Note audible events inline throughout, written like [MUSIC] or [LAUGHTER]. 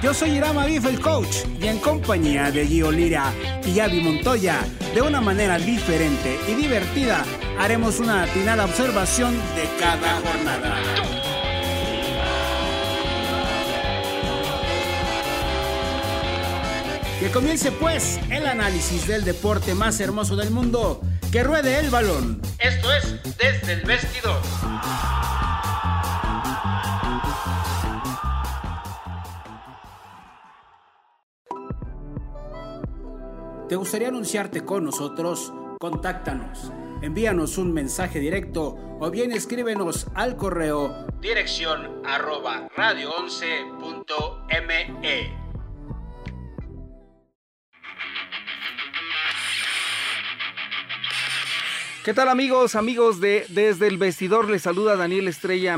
Yo soy Irama Bif, el coach, y en compañía de Gio Lira y Avi Montoya, de una manera diferente y divertida, haremos una atinada observación de cada jornada. Que comience pues el análisis del deporte más hermoso del mundo, que ruede el balón. Esto es desde el vestidor. ¿Te gustaría anunciarte con nosotros? Contáctanos. Envíanos un mensaje directo o bien escríbenos al correo dirección arroba radio11.me. ¿Qué tal amigos, amigos de Desde el Vestidor? Les saluda Daniel Estrella.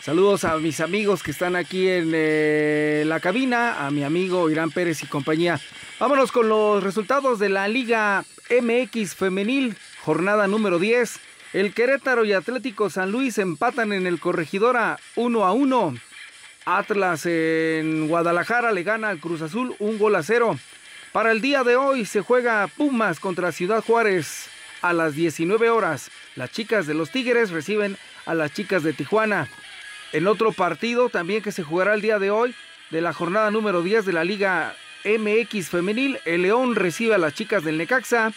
Saludos a mis amigos que están aquí en eh, la cabina, a mi amigo Irán Pérez y compañía. Vámonos con los resultados de la Liga MX Femenil, jornada número 10. El Querétaro y Atlético San Luis empatan en el Corregidora 1 a 1. Atlas en Guadalajara le gana al Cruz Azul un gol a cero. Para el día de hoy se juega Pumas contra Ciudad Juárez a las 19 horas. Las chicas de los Tigres reciben a las chicas de Tijuana. En otro partido también que se jugará el día de hoy de la jornada número 10 de la Liga MX femenil, el León recibe a las chicas del Necaxa.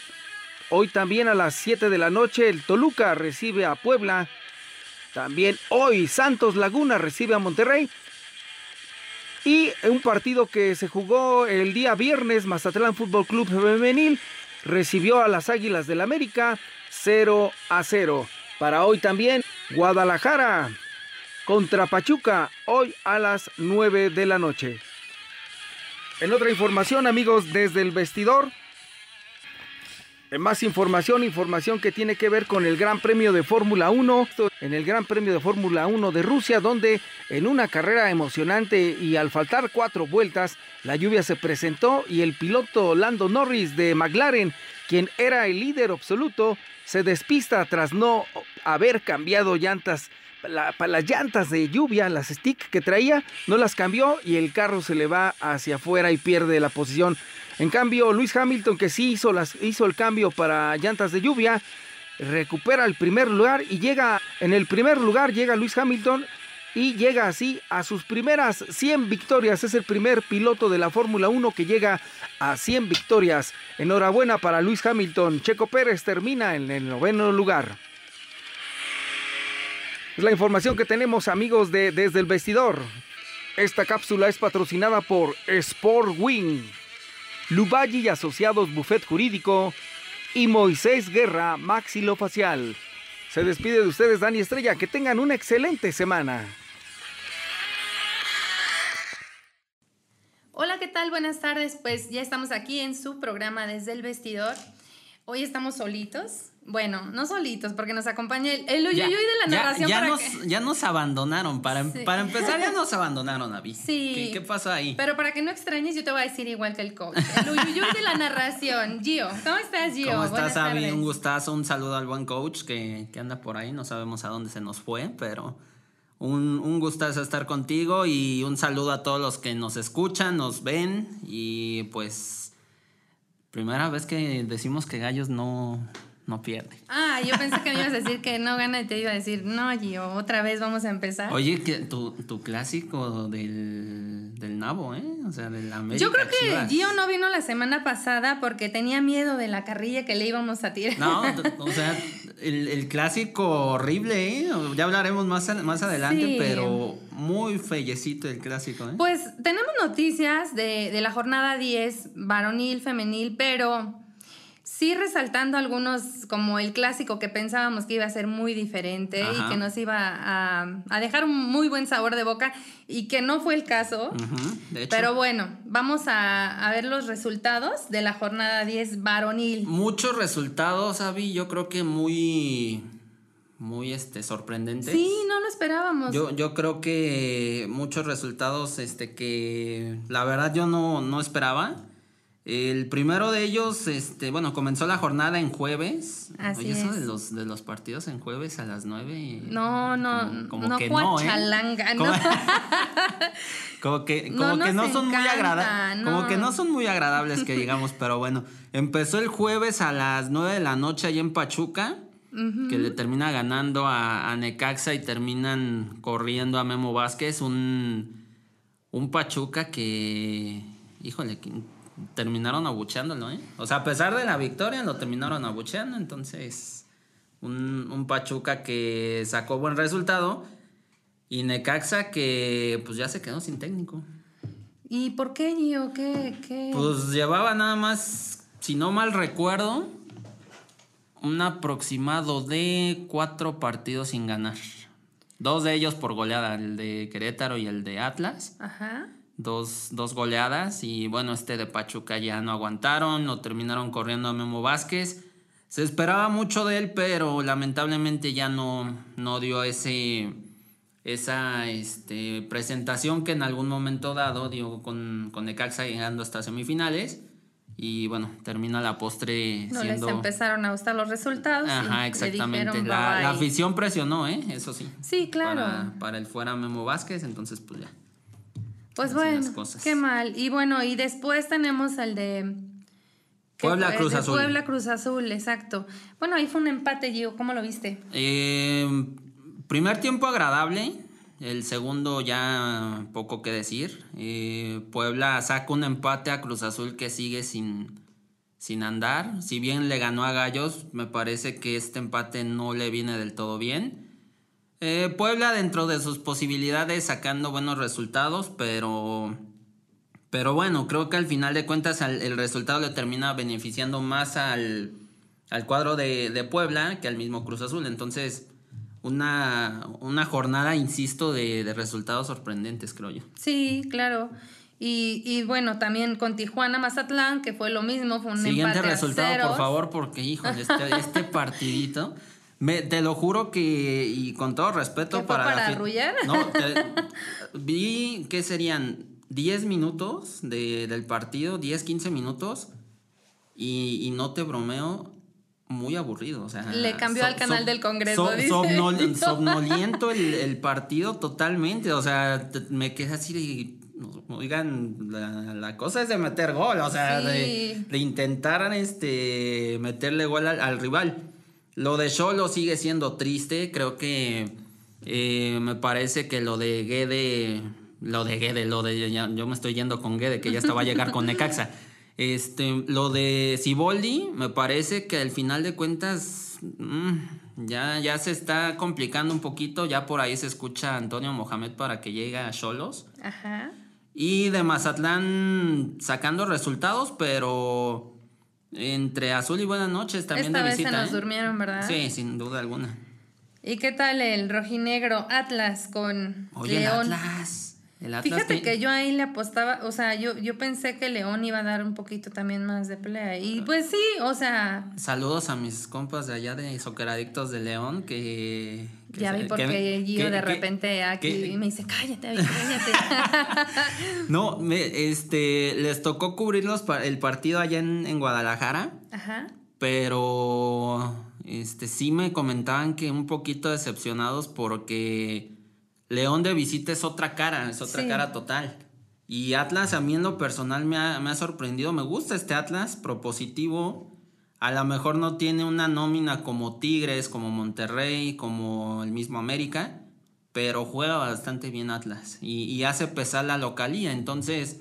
Hoy también a las 7 de la noche el Toluca recibe a Puebla. También hoy Santos Laguna recibe a Monterrey. Y un partido que se jugó el día viernes, Mazatlán Fútbol Club Femenil recibió a las Águilas del América 0 a 0. Para hoy también Guadalajara contra Pachuca, hoy a las 9 de la noche. En otra información, amigos, desde el vestidor. Más información, información que tiene que ver con el Gran Premio de Fórmula 1. En el Gran Premio de Fórmula 1 de Rusia, donde en una carrera emocionante y al faltar cuatro vueltas, la lluvia se presentó y el piloto Lando Norris de McLaren, quien era el líder absoluto, se despista tras no haber cambiado llantas las llantas de lluvia, las stick que traía, no las cambió y el carro se le va hacia afuera y pierde la posición. En cambio, Luis Hamilton, que sí hizo, las, hizo el cambio para llantas de lluvia, recupera el primer lugar y llega, en el primer lugar llega Luis Hamilton y llega así a sus primeras 100 victorias. Es el primer piloto de la Fórmula 1 que llega a 100 victorias. Enhorabuena para Luis Hamilton. Checo Pérez termina en el noveno lugar. Es la información que tenemos amigos de Desde el Vestidor. Esta cápsula es patrocinada por Sport Wing, Luballi y Asociados Buffet Jurídico y Moisés Guerra Maxilofacial. Se despide de ustedes Dani Estrella, que tengan una excelente semana. Hola, ¿qué tal? Buenas tardes. Pues ya estamos aquí en su programa Desde el Vestidor. Hoy estamos solitos. Bueno, no solitos, porque nos acompaña el, el uyuyuy de la narración. Ya, nos, ya nos abandonaron. Para, para empezar, ya [LAUGHS] nos abandonaron, Avi. Sí. ¿Qué, ¿Qué, pasó ahí? Pero para que no extrañes, yo te voy a decir igual que el coach. El uyuyuy de la narración. Gio, ¿cómo estás, Gio? ¿Cómo estás, Avi? Un gustazo, un saludo al buen coach que, que, anda por ahí. No sabemos a dónde se nos fue, pero un, un gustazo estar contigo y un saludo a todos los que nos escuchan, nos ven y pues primera vez que decimos que Gallos no, no pierde. Ah, yo pensé que me ibas a decir que no gana y te iba a decir, no, Gio, otra vez vamos a empezar. Oye, que tu, tu clásico del, del Nabo, ¿eh? O sea, del América. Yo creo que Chivas. Gio no vino la semana pasada porque tenía miedo de la carrilla que le íbamos a tirar. No, o sea, el, el clásico horrible, ¿eh? Ya hablaremos más, más adelante, Sí. pero muy fellecito el clásico, ¿eh? Pues tenemos noticias de, de la jornada 10, varonil, femenil, pero sí resaltando algunos, como el clásico que pensábamos que iba a ser muy diferente Ajá. y que nos iba a, a dejar un muy buen sabor de boca y que no fue el caso. De hecho, Pero bueno, vamos a, a ver los resultados de la jornada 10 varonil. muchos resultados, Avi, yo creo que muy muy este, sorprendentes. Sí, no lo esperábamos. Yo, yo creo que muchos resultados este, que la verdad yo no, no esperaba. El primero de ellos, este, bueno, comenzó la jornada en jueves. Así Oye, eso es. de los, de los partidos en jueves a las 9. No, [LAUGHS] no, como, no que no, ¿eh? cuachalanga, Como, no. como que, No como que no son muy agradables. Como que no son muy agradables que digamos, pero bueno. Empezó el jueves a las 9 de la noche allá en Pachuca. Que le termina ganando a, a Necaxa y terminan corriendo a Memo Vázquez. Un, un Pachuca que. Híjole, que terminaron abucheándolo, ¿eh? O sea, a pesar de la victoria, lo terminaron abucheando. Entonces, un, un Pachuca que sacó buen resultado. Y Necaxa que pues ya se quedó sin técnico. ¿Y por qué, Gio? ¿Qué? qué? Pues llevaba nada más, si no mal recuerdo, un aproximado de cuatro partidos sin ganar. Dos de ellos por goleada, el de Querétaro y el de Atlas. Ajá. Dos, dos goleadas y bueno, este de Pachuca ya no aguantaron, lo terminaron corriendo a Memo Vázquez. Se esperaba mucho de él, pero lamentablemente ya no, no dio ese, esa este, presentación que en algún momento dado dio con, con Necaxa llegando hasta semifinales. Y bueno, termina la postre No siendo... les empezaron a gustar los resultados. Ajá, exactamente. dijeron, La, afición presionó, ¿eh? Eso sí. Sí, claro. Para, para el fuera Memo Vázquez, entonces pues ya. Pues así bueno, cosas. qué mal. Y bueno, y después tenemos al de... ¿qué Puebla? Cruz De Azul. Puebla Cruz Azul, exacto. Bueno, ahí fue un empate, Gio. ¿Cómo lo viste? Eh, primer tiempo agradable, el segundo ya poco que decir. Eh, Puebla saca un empate a Cruz Azul que sigue sin, sin andar. Si bien le ganó a Gallos, me parece que este empate no le viene del todo bien. Eh, Puebla dentro de sus posibilidades sacando buenos resultados, pero... Pero bueno, creo que al final de cuentas al- el resultado le termina beneficiando más al, al cuadro de, de Puebla que al mismo Cruz Azul. Entonces, una, una jornada, insisto, de, de resultados sorprendentes, creo yo. Sí, claro. Y, y bueno, también con Tijuana Mazatlán, que fue lo mismo, fue un Siguiente empate a resultado, por favor, porque, híjole, este, este partidito. [LAUGHS] Me, te lo juro que, y con todo respeto ¿Que fue para... para arrullar? No, te- [LAUGHS] vi que serían 10 minutos de- del partido, 10, 15 minutos, y, y no te bromeo, muy aburrido. O sea, Le cambió al canal del Congreso, dice. somnol- [LAUGHS] somnoliento el, [LAUGHS] el partido totalmente. O sea, te- me quedé así de. Oigan, la, la cosa es de meter gol, o sea, Sí. de, de intentar este, meterle gol al, al rival. Lo de Cholo sigue siendo triste, creo que eh, me parece que lo de Guede, lo de Guede, lo de, ya- yo me estoy yendo con Guede, que ya estaba a llegar con Necaxa. [LAUGHS] Este, lo de Siboldi, me parece que al final de cuentas mm, ya, ya se está complicando un poquito. Ya por ahí se escucha a Antonio Mohamed para que llegue a Cholos. Ajá. Y de Mazatlán sacando resultados, pero entre Azul y Buenas noches también Esta de vez visita. se nos ¿eh? durmieron, ¿verdad? Sí, sin duda alguna. ¿Y qué tal el rojinegro Atlas con Oye, León? el Atlas. El Atlas Fíjate que yo ahí le apostaba, o sea, yo, yo pensé que León iba a dar un poquito también más de pelea. Y pues sí, o sea, Saludos a mis compas de allá de Soqueradictos de León que... que ya vi que- porque Gio que- de que- repente aquí me dice, cállate, cállate. [LAUGHS] No, me- este, les tocó cubrir los el partido allá en, en Guadalajara, Ajá. pero este, sí me comentaban que un poquito decepcionados porque León de visita es otra cara, es otra Sí. cara total. Y Atlas a mí en lo personal me ha, me ha sorprendido, me gusta este Atlas propositivo. A lo mejor no tiene una nómina como Tigres, como Monterrey, como el mismo América, pero juega bastante bien Atlas y, hace pesar la localía. Entonces,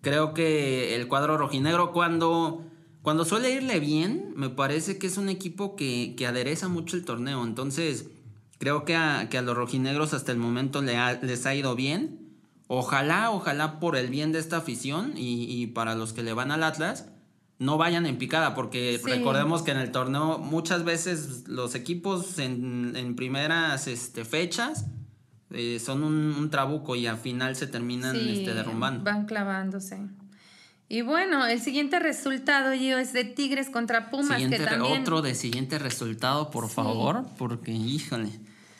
creo que el cuadro rojinegro cuando, cuando suele irle bien, me parece que es un equipo que, que adereza mucho el torneo. Entonces, creo que a, que a los rojinegros hasta el momento le ha- les ha ido bien. Ojalá, ojalá por el bien de esta afición y, y para los que le van al Atlas, no vayan en picada, porque Sí. recordemos que en el torneo muchas veces los equipos en, en primeras este, fechas eh, son un, un trabuco y al final se terminan Sí, este, derrumbando. Van clavándose. Y bueno, el siguiente resultado, yo es de Tigres contra Pumas, Siguiente que re- también... Otro de siguiente resultado, por favor, porque híjole.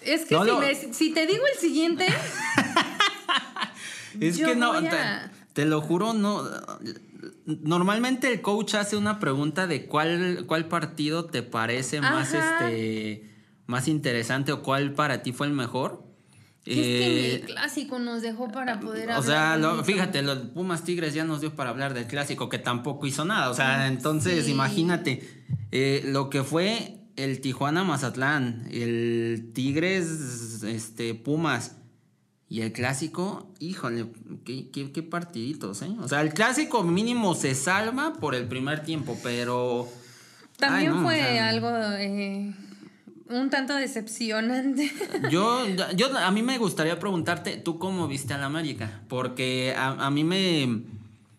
Es que No si, lo- me- si te digo el siguiente, [LAUGHS] Es que no, te lo juro, no. Normalmente el coach hace una pregunta de cuál, cuál partido te parece más este más interesante o cuál para ti fue el mejor. es que Eh, el clásico nos dejó para poder o hablar sea, lo- bonito. fíjate, los Pumas Tigres ya nos dio para hablar del clásico que tampoco hizo nada. O sea, entonces Sí. imagínate eh, lo que fue el Tijuana Mazatlán, el Tigres, este Pumas y el clásico, híjole, qué, qué, qué partiditos, ¿eh? O sea, el clásico mínimo se salva por el primer tiempo, pero También Ay, no, fue o sea, algo eh, un tanto decepcionante. [LAUGHS] Yo, yo, a mí me gustaría preguntarte, ¿tú cómo viste al América? Porque a, a mí me,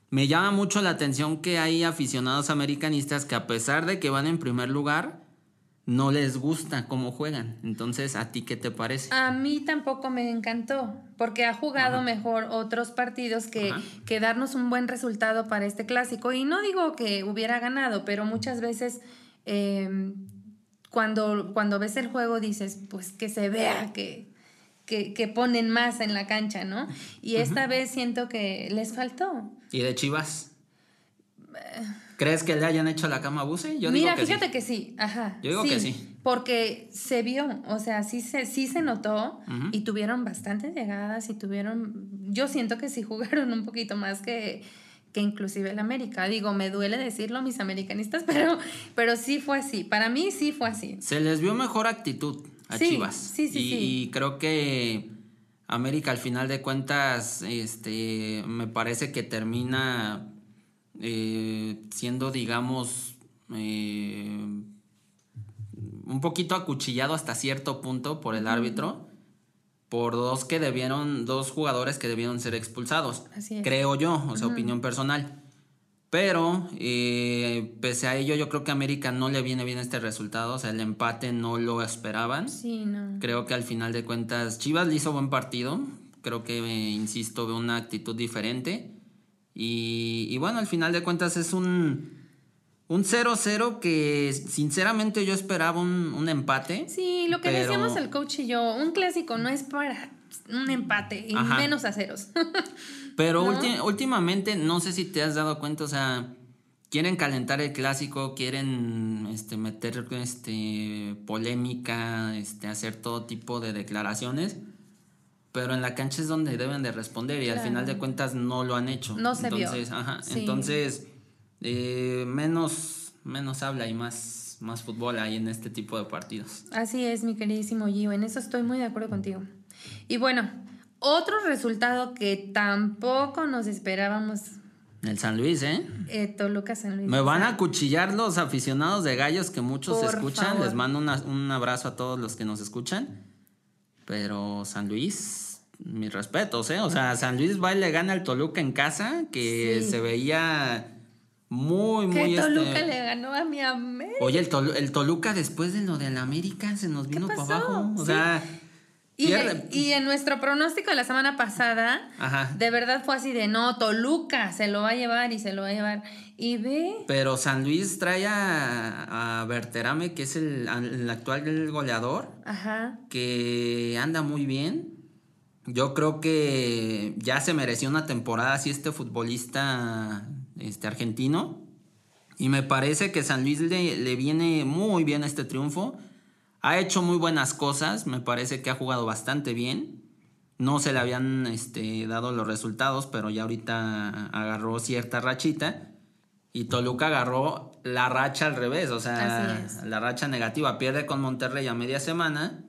me llama mucho la atención que hay aficionados americanistas que a pesar de que van en primer lugar, no les gusta cómo juegan. Entonces, ¿a ti qué te parece? A mí tampoco me encantó, porque ha jugado mejor otros partidos que, que darnos un buen resultado para este clásico. Y no digo que hubiera ganado, pero muchas veces eh, cuando, cuando ves el juego dices, pues que se vea que, que, que ponen más en la cancha, ¿no? Y esta vez siento que les faltó. ¿Y de Chivas? ¿Crees que le hayan hecho la cama a Buse? Yo Mira, digo que fíjate sí. que sí, ajá. Yo digo que sí. Porque se vio, o sea, sí se, sí se notó y tuvieron bastantes llegadas y tuvieron, yo siento que sí [LAUGHS] jugaron un poquito más que, que inclusive el América. Digo, me duele decirlo mis americanistas, [LAUGHS] pero, pero sí fue así. Para mí sí fue así. Se les vio mejor actitud a Sí, Chivas. sí, sí, y, sí. y creo que América al final de cuentas, este, me parece que termina eh, siendo, digamos, eh, un poquito acuchillado hasta cierto punto por el árbitro. Por dos que debieron, dos jugadores que debieron ser expulsados. Así es. Creo yo, o sea, opinión personal. Pero, eh, pese a ello, yo creo que a América no le viene bien este resultado. O sea, el empate no lo esperaban. Sí, no. Creo que al final de cuentas, Chivas le hizo buen partido. Creo que, eh, insisto, ve una actitud diferente. Y, y bueno, al final de cuentas es un, un 0-0 que sinceramente yo esperaba un, un empate. Sí, lo que pero- decíamos el coach y yo, un clásico no es para un empate, y Ajá. menos a ceros. [LAUGHS] Pero últimamente, no sé si te has dado cuenta, o sea, quieren calentar el clásico, quieren este, meter este, polémica, este, hacer todo tipo de declaraciones, pero en la cancha es donde deben de responder y al final de cuentas no lo han hecho. No se vio. entonces, Ajá, Sí. entonces eh, menos, menos habla y más, más fútbol hay en este tipo de partidos. Así es, mi queridísimo Gio, en eso estoy muy de acuerdo contigo. Y bueno, otro resultado que tampoco nos esperábamos, El San Luis, ¿eh? eh, Toluca San Luis. Me van a acuchillar los aficionados de gallos que muchos Por escuchan. favor. Les mando una- un abrazo a todos los que nos escuchan. Pero San Luis, mis respetos, ¿eh? O sea, San Luis va y le gana al Toluca en casa, que Sí. se veía muy, Que muy... Toluca este- le ganó a mi América. Oye, el, Tolu- el Toluca después de lo del América se nos vino para abajo. O Sí. sea, Y, y en nuestro pronóstico de la semana pasada, Ajá. de verdad fue así de no, Toluca se lo va a llevar y se lo va a llevar. Y ve, Pero San Luis trae a, a Berterame, que es el, el actual goleador. ajá, que anda muy bien. Yo creo que ya se mereció una temporada así este futbolista este, argentino. Y me parece que San Luis le, le viene muy bien este triunfo. Ha hecho muy buenas cosas. Me parece que ha jugado bastante bien. No se le habían este, dado los resultados, pero ya ahorita agarró cierta rachita. Y Toluca agarró la racha al revés, o sea, la racha negativa. Pierde con Monterrey a media semana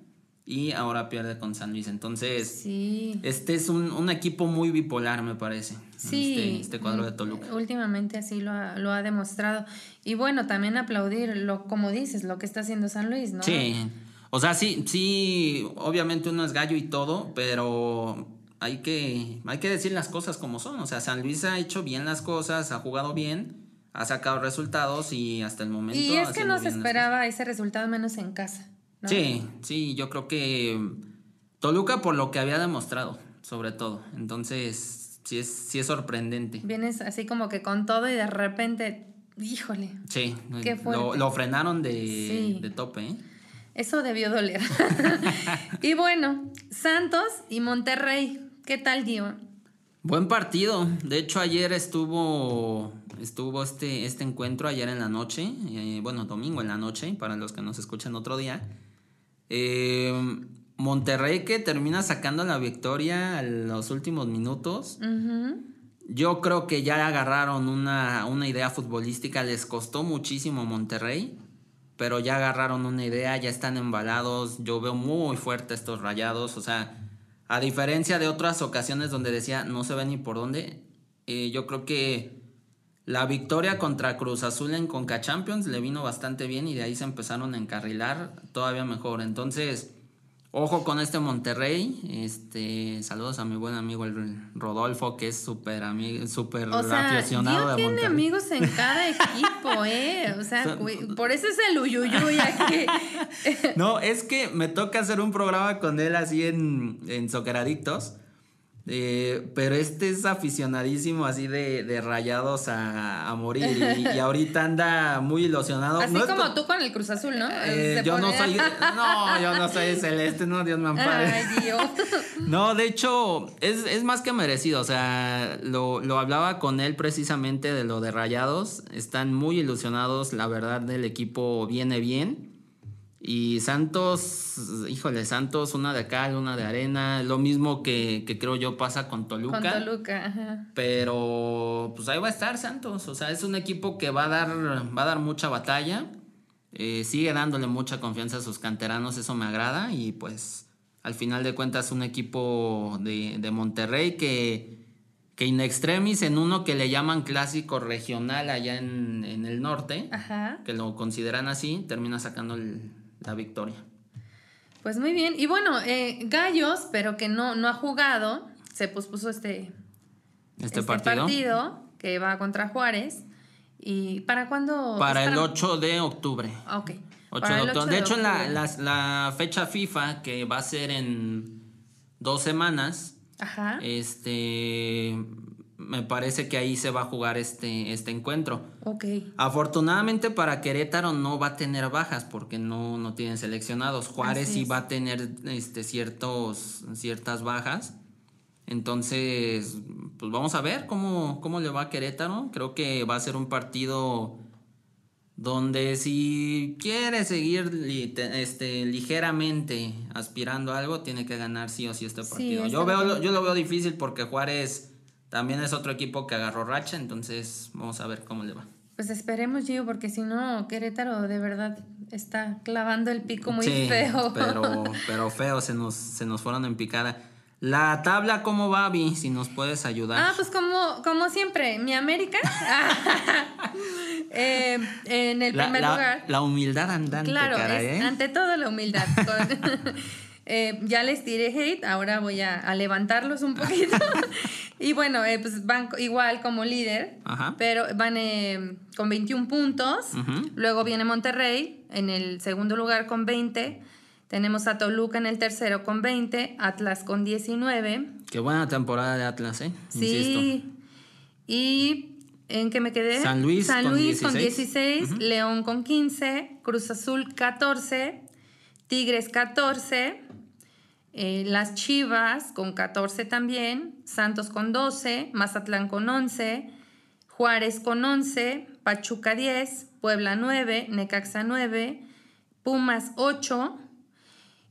y ahora pierde con San Luis. Entonces, sí. este es un, un equipo muy bipolar, me parece. Sí, Este, este cuadro de mm, Toluca. Últimamente así lo ha, lo ha demostrado. Y bueno, también aplaudir, lo, como dices, lo que está haciendo San Luis, ¿no? Sí. O sea, sí, sí, obviamente uno es gallo y todo, pero hay que, hay que decir las cosas como son. O sea, San Luis ha hecho bien las cosas, ha jugado bien, ha sacado resultados y hasta el momento. Y es que no se esperaba ese resultado menos en casa. ¿No? Sí, sí, yo creo que Toluca por lo que había demostrado, sobre todo. Entonces, sí es, sí es sorprendente. Vienes así como que con todo y de repente, híjole. Sí, Qué lo, lo frenaron de, Sí. de tope, ¿eh? Eso debió doler. [LAUGHS] [LAUGHS] y bueno, Santos y Monterrey. ¿Qué tal, Gio? Buen partido. De hecho, ayer estuvo estuvo este, este encuentro ayer en la noche, eh, bueno, domingo en la noche, para los que nos escuchan otro día. Eh, Monterrey que termina sacando la victoria a los últimos minutos. Yo creo que ya agarraron una, una idea futbolística, les costó muchísimo a Monterrey, pero ya agarraron una idea, ya están embalados, yo veo muy fuerte estos rayados, o sea, a diferencia de otras ocasiones donde decía no se ve ni por dónde, eh, yo creo que la victoria contra Cruz Azul en Conca Champions le vino bastante bien y de ahí se empezaron a encarrilar todavía mejor, entonces... Ojo con este Monterrey. Este, saludos a mi buen amigo el Rodolfo, que es súper amigo, súper O sea, aficionado Gio de tiene Monterrey. amigos en cada equipo, [LAUGHS] ¿eh? O sea, por eso es el uyuyuy aquí. [LAUGHS] No, es que me toca hacer un programa con él así en, en Soccer Adictos. Eh, pero este es aficionadísimo así de, de rayados a, a morir. Y, y [LAUGHS] ahorita anda muy ilusionado. Así No como co- tú con el Cruz Azul, ¿no? Eh, yo no soy. [LAUGHS] No, yo no soy celeste, no, Dios me ampare. Ay, Gio. [LAUGHS] No, de hecho, es, es más que merecido. O sea, lo, lo hablaba con él precisamente de lo de Rayados. Están muy ilusionados. La verdad, el equipo viene bien. Y Santos, híjole, Santos, una de cal, una de arena. Lo mismo que, que creo yo pasa con Toluca. Con Toluca, ajá. Pero pues ahí va a estar Santos. O sea, es un equipo que va a dar, va a dar mucha batalla. Eh, sigue dándole mucha confianza a sus canteranos, eso me agrada. Y pues al final de cuentas un equipo de, de Monterrey que, que in extremis en uno que le llaman clásico regional allá en, en el norte, Ajá. que lo consideran así, termina sacando el- la victoria. Pues muy bien. Y bueno, eh, Gallos, pero que no, no ha jugado, se pospuso este, Este, este partido. que va contra Juárez. ¿Y para cuándo? Para el 8 de octubre. Ah, Ok. 8 Para de el octubre. 8 De hecho, la, la- la fecha FIFA, que va a ser en dos semanas, Ajá. este me parece que ahí se va a jugar este, este encuentro. ok. Afortunadamente para Querétaro no va a tener bajas porque no, no tienen seleccionados. Juárez sí va a tener este, ciertos, ciertas bajas. Entonces, pues vamos a ver cómo, cómo le va a Querétaro. Creo que va a ser un partido donde si quiere seguir li- este, ligeramente aspirando a algo, tiene que ganar sí o sí este Sí, partido. está yo, veo, bien. yo lo veo difícil porque Juárez también es otro equipo que agarró racha, entonces vamos a ver cómo le va. Pues esperemos, Gio, porque si no, Querétaro de verdad está clavando el pico muy Sí, feo. Pero, pero feo, se nos, se nos fueron en picada. La tabla, ¿cómo va, Vi? Si nos puedes ayudar. Ah, pues como, como siempre, mi América. [LAUGHS] Eh, en el la, primer la- lugar. la humildad andante, Claro, es ¿eh? ante todo la humildad. [LAUGHS] Con- eh, ya les tiré hate, ahora voy a, a levantarlos un poquito. [LAUGHS] y bueno, eh, pues van igual como líder, Ajá. pero van eh, con 21 puntos. Ujú. Luego viene Monterrey en el segundo lugar con 20. Tenemos a Toluca en el tercero con 20, Atlas con 19. Qué buena temporada de Atlas, ¿eh? Insisto. Sí. Y ¿en qué me quedé? San Luis San con Luis con 16. 16, León con 15, Cruz Azul 14, Tigres 14, eh, las Chivas con 14 también, Santos con 12, Mazatlán con 11, Juárez con 11, Pachuca 10, Puebla 9, Necaxa 9, Pumas 8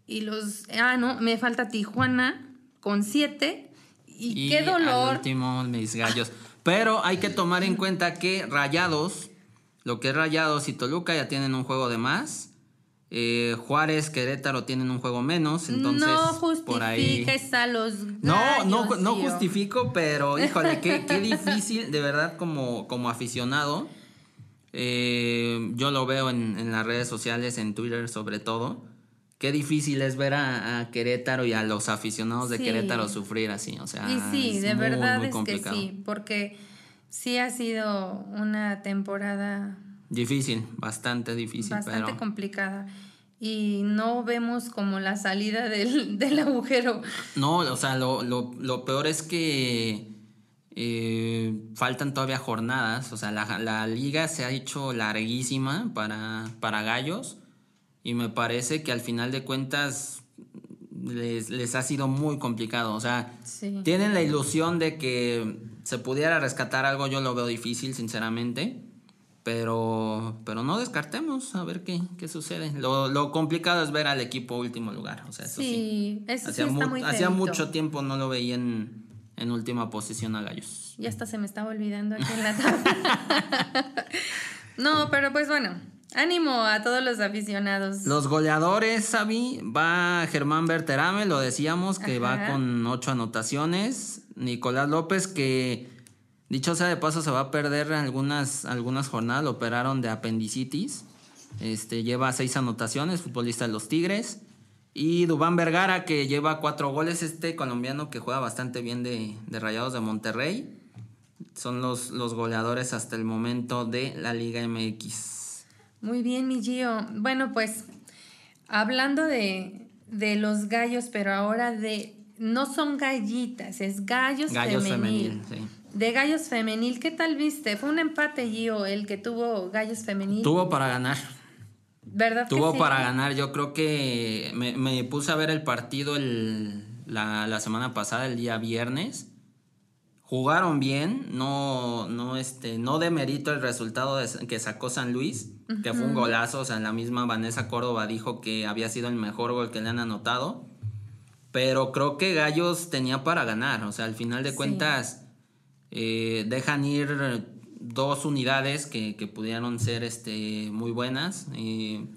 y los... Ah, no, me falta Tijuana con 7. Y, qué al dolor. último, mis gallos. Pero hay que tomar en cuenta que Rayados, lo que es Rayados y Toluca ya tienen un juego de más. Eh, Juárez, Querétaro tienen un juego menos. Entonces, no por ahí. a los No, no, no tío. justifico, pero [LAUGHS] híjole, qué, qué difícil, de verdad, como, como aficionado. Eh, yo lo veo en, en las redes sociales, en Twitter sobre todo. Qué difícil es ver a, a Querétaro y a los aficionados de Sí. Querétaro sufrir así. O sea, Y sí, de muy, verdad muy es complicado. que sí, porque sí ha sido una temporada Difícil, bastante difícil, bastante pero complicada y no vemos como la salida [LAUGHS] del, del agujero. no, o sea, lo, lo, lo peor es que Eh, faltan todavía jornadas, o sea, la, la, liga se ha hecho larguísima para, para Gallos y me parece que al final de cuentas les, les ha sido muy complicado, o sea, Sí. tienen la ilusión de que se pudiera rescatar algo, yo lo veo difícil, sinceramente. Pero, pero no descartemos a ver qué, qué sucede. Lo, lo complicado es ver al equipo último lugar. O sea, eso sí. Sí, eso sí Hacía, está mu- muy hacía mucho tiempo no lo veía en, en última posición a Gallos. Ya hasta se me estaba olvidando aquí en la tabla. [LAUGHS] no, pero pues bueno, ánimo a todos los aficionados. Los goleadores, Xavi, va Germán Berterame, lo decíamos, que va con ocho anotaciones. Nicolás López, que dicho sea de paso, se va a perder algunas, algunas jornadas, lo operaron de apendicitis. Este, lleva seis anotaciones, futbolista de los Tigres. Y Dubán Vergara, que lleva cuatro goles, este colombiano que juega bastante bien de, de Rayados de Monterrey. Son los, los goleadores hasta el momento de la Liga MX. Muy bien, mi Gio. Bueno, pues hablando de, de los gallos, pero ahora de... No son gallitas, es gallos, Gallos femenil. femenil, sí. De gallos femenil, ¿qué tal viste? Fue un empate, Gio, el que tuvo gallos femenil. Tuvo para ganar. ¿Verdad que Tuvo sí? para ganar. Yo creo que me, me puse a ver el partido el, la, la semana pasada, el día viernes. Jugaron bien, no, no, este, no demerito el resultado de- que sacó San Luis, que fue un golazo. O sea, la misma Vanessa Córdoba dijo que había sido el mejor gol que le han anotado. Pero creo que Gallos tenía para ganar. O sea, al final de Sí. cuentas, eh, dejan ir dos unidades que, que pudieron ser este, muy buenas. Eh,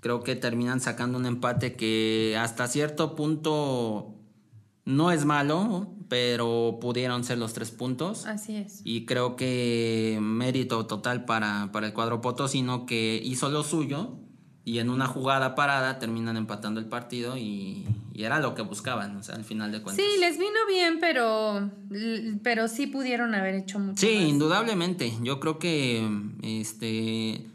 creo que terminan sacando un empate que hasta cierto punto no es malo, pero pudieron ser los tres puntos. Así es. Y creo que mérito total para, para el cuadro potosino que hizo lo suyo y en una jugada parada terminan empatando el partido y, y era lo que buscaban, o sea, al final de cuentas. Sí, les vino bien, pero, pero sí pudieron haber hecho mucho Sí, más. indudablemente. Yo creo que este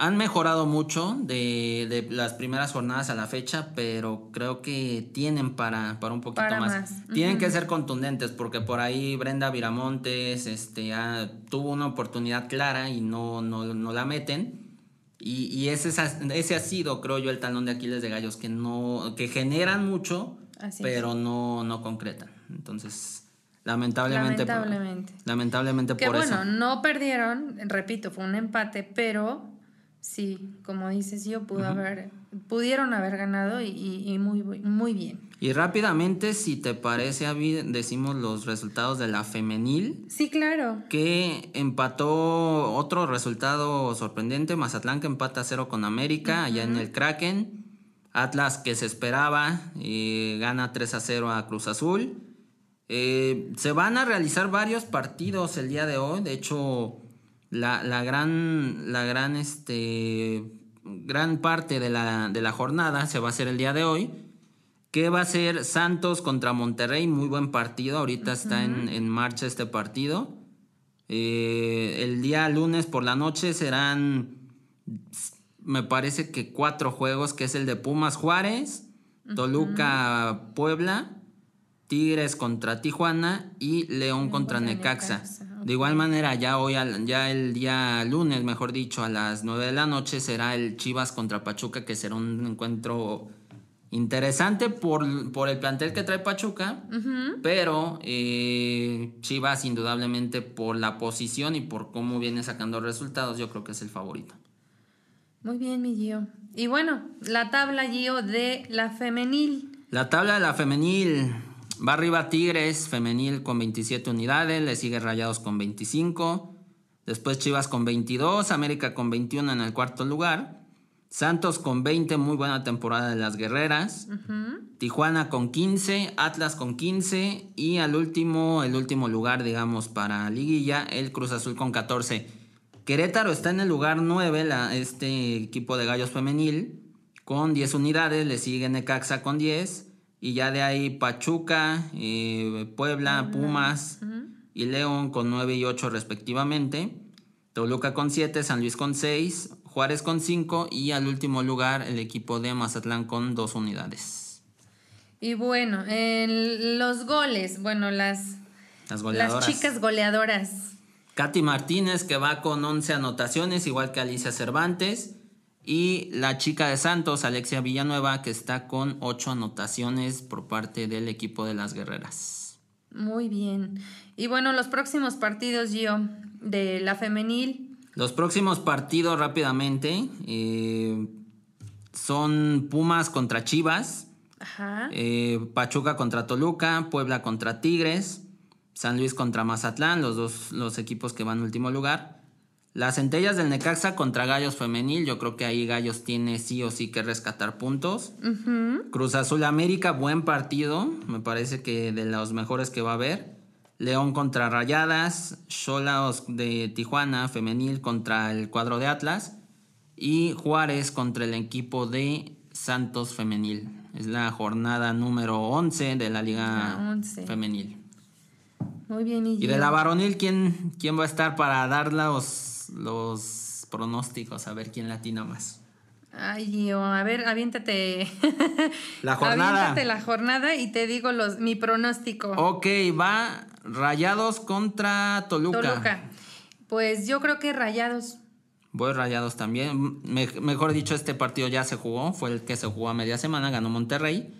han mejorado mucho de, de las primeras jornadas a la fecha, pero creo que tienen para, para un poquito Para más. más. Tienen que ser contundentes, porque por ahí Brenda Viramontes este, ah, tuvo una oportunidad clara y no, no, no la meten. Y, y ese, es- ese ha sido, creo yo, el talón de Aquiles de Gallos, que no, que generan mucho, Así es. pero no, no concretan. Entonces, lamentablemente. por- Lamentablemente. lamentablemente Que por bueno, eso. no perdieron, repito, fue un empate, pero sí, como dices yo, pudo haber, pudieron haber ganado y, y- y muy, muy bien. Y rápidamente, si te parece, Avi, decimos los resultados de la femenil, Sí, claro. que empató otro resultado sorprendente, Mazatlán que empata a cero con América, allá en el Kraken, Atlas que se esperaba, eh, gana 3 a 0 a Cruz Azul. Eh, se van a realizar varios partidos el día de hoy, de hecho, la, la gran, la gran, este, gran parte de la, de la jornada se va a hacer el día de hoy. Que va a ser Santos contra Monterrey, muy buen partido. Ahorita está en, en marcha este partido. Eh, el día lunes por la noche serán, me parece que cuatro juegos, que es el de Pumas Juárez, Toluca Puebla, Tigres contra Tijuana y León contra contra Necaxa. Necaxa, De igual manera, ya hoy, ya el día lunes, mejor dicho, a las 9 de la noche será el Chivas contra Pachuca, que será un encuentro interesante por, por el plantel que trae Pachuca, pero eh, Chivas indudablemente por la posición y por cómo viene sacando resultados, yo creo que es el favorito. Muy bien, mi Gio. Y bueno, la tabla Gio de la femenil. La tabla de la femenil. Va arriba Tigres, femenil con 27 unidades, le sigue Rayados con 25, después Chivas con 22, América con 21 en el cuarto lugar, Santos con 20, muy buena temporada de las Guerreras, Tijuana con 15, Atlas con 15 y al último, el último lugar, digamos, para Liguilla, el Cruz Azul con 14. Querétaro está en el lugar 9, la, este equipo de Gallos Femenil, con 10 unidades, le sigue Necaxa con 10, y ya de ahí Pachuca, eh, Puebla, Pumas y León con 9 y 8 respectivamente, Toluca con 7, San Luis con 6, Juárez con 5 y al último lugar el equipo de Mazatlán con 2 unidades. Y bueno, en los goles, bueno, las, Las chicas goleadoras. Katy Martínez, que va con 11 anotaciones, igual que Alicia Cervantes. Y la chica de Santos, Alexia Villanueva, que está con 8 anotaciones por parte del equipo de las guerreras. Muy bien. Y bueno, los próximos partidos, Gio, de la femenil. Los próximos partidos rápidamente eh, son Pumas contra Chivas, Ajá. eh, Pachuca contra Toluca, Puebla contra Tigres, San Luis contra Mazatlán, los dos los equipos que van en último lugar. Las centellas del Necaxa contra Gallos Femenil, yo creo que ahí Gallos tiene sí o sí que rescatar puntos. Cruz Azul América, buen partido, me parece que de los mejores que va a haber. León contra Rayadas, Cholas de Tijuana Femenil contra el cuadro de Atlas y Juárez contra el equipo de Santos Femenil. Es la jornada número 11 de la Liga La 11. Femenil. Muy bien, mi Y de la varonil, ¿quién, quién va a estar para dar los, los pronósticos? A ver quién latina más. Ay, Gio, a ver, aviéntate. La [LAUGHS] jornada. Aviéntate la jornada y te digo los, mi pronóstico. Ok, va Rayados contra Toluca. Toluca. Pues yo creo que rayados. Voy Rayados también. Me- mejor dicho, este partido ya se jugó. Fue el que se jugó a media semana. Ganó Monterrey.